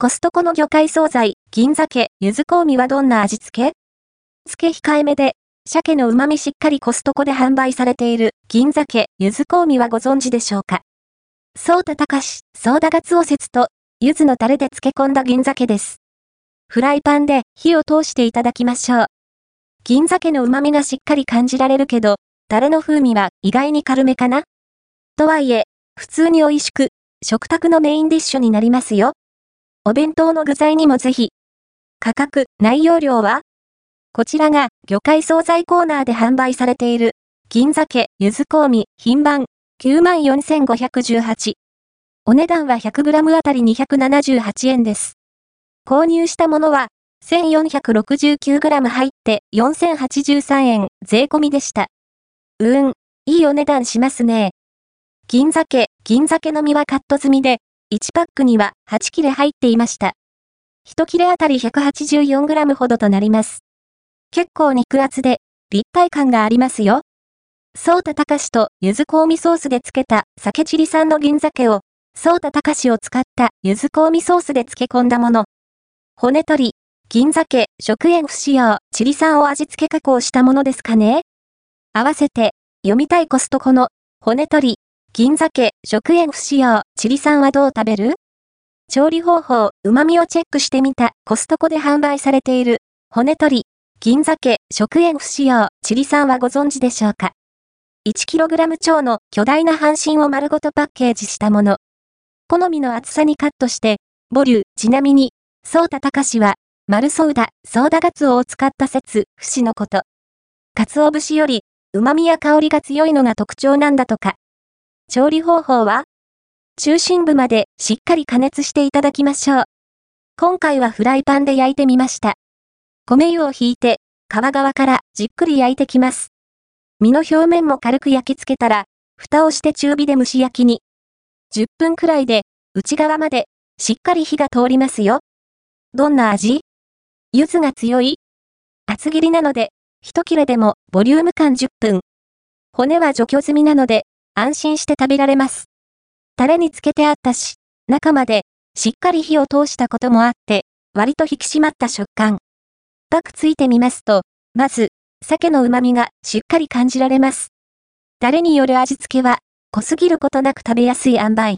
コストコの魚介惣菜、銀鮭、柚子香味はどんな味付け？付け控えめで、鮭の旨味しっかりコストコで販売されている銀鮭、柚子香味はご存知でしょうか？ソータ隆ソーダガツオ節と、柚子のタレで漬け込んだ銀鮭です。フライパンで火を通していただきましょう。銀鮭の旨味がしっかり感じられるけど、タレの風味は意外に軽めかな？とはいえ、普通に美味しく、食卓のメインディッシュになりますよ。お弁当の具材にもぜひ。価格、内容量は？こちらが魚介惣菜コーナーで販売されている銀鮭、柚子香味、品番94,518。お値段は 100g あたり278円です。購入したものは 1469g 入って4083円税込みでした。うーん、いいお値段しますね。銀鮭、銀鮭の身はカット済みで、1パックには8切れ入っていました。1切れあたり 184g ほどとなります。結構肉厚で、立体感がありますよ。ソータ隆と柚子香味ソースで漬けた酒チリ産の銀鮭を、ソータ隆を使った柚子香味ソースで漬け込んだもの。骨取り、銀鮭、食塩不使用、チリ産を味付け加工したものですかね合わせて、読みたいコストコの、骨取り、銀鮭、食塩不使用、チリ酸はどう食べる？調理方法、旨味をチェックしてみたコストコで販売されている骨取り、銀鮭、食塩不使用、チリ酸はご存知でしょうか ?1kg 超の巨大な半身を丸ごとパッケージしたもの。好みの厚さにカットして、ボリュー、ちなみに、ソータ隆は、丸ソーダ、ソーダガツオを使った説、不死のこと。鰹節より、旨味や香りが強いのが特徴なんだとか。調理方法は？中心部までしっかり加熱していただきましょう。今回はフライパンで焼いてみました。米油をひいて、皮側からじっくり焼いてきます。身の表面も軽く焼き付けたら、蓋をして中火で蒸し焼きに。10分くらいで、内側まで、しっかり火が通りますよ。どんな味？柚子が強い厚切りなので、一切れでもボリューム感10分。骨は除去済みなので、安心して食べられます。タレにつけてあったし、中までしっかり火を通したこともあって、割と引き締まった食感。パクついてみますと、まず、鮭の旨味がしっかり感じられます。タレによる味付けは、濃すぎることなく食べやすい塩梅。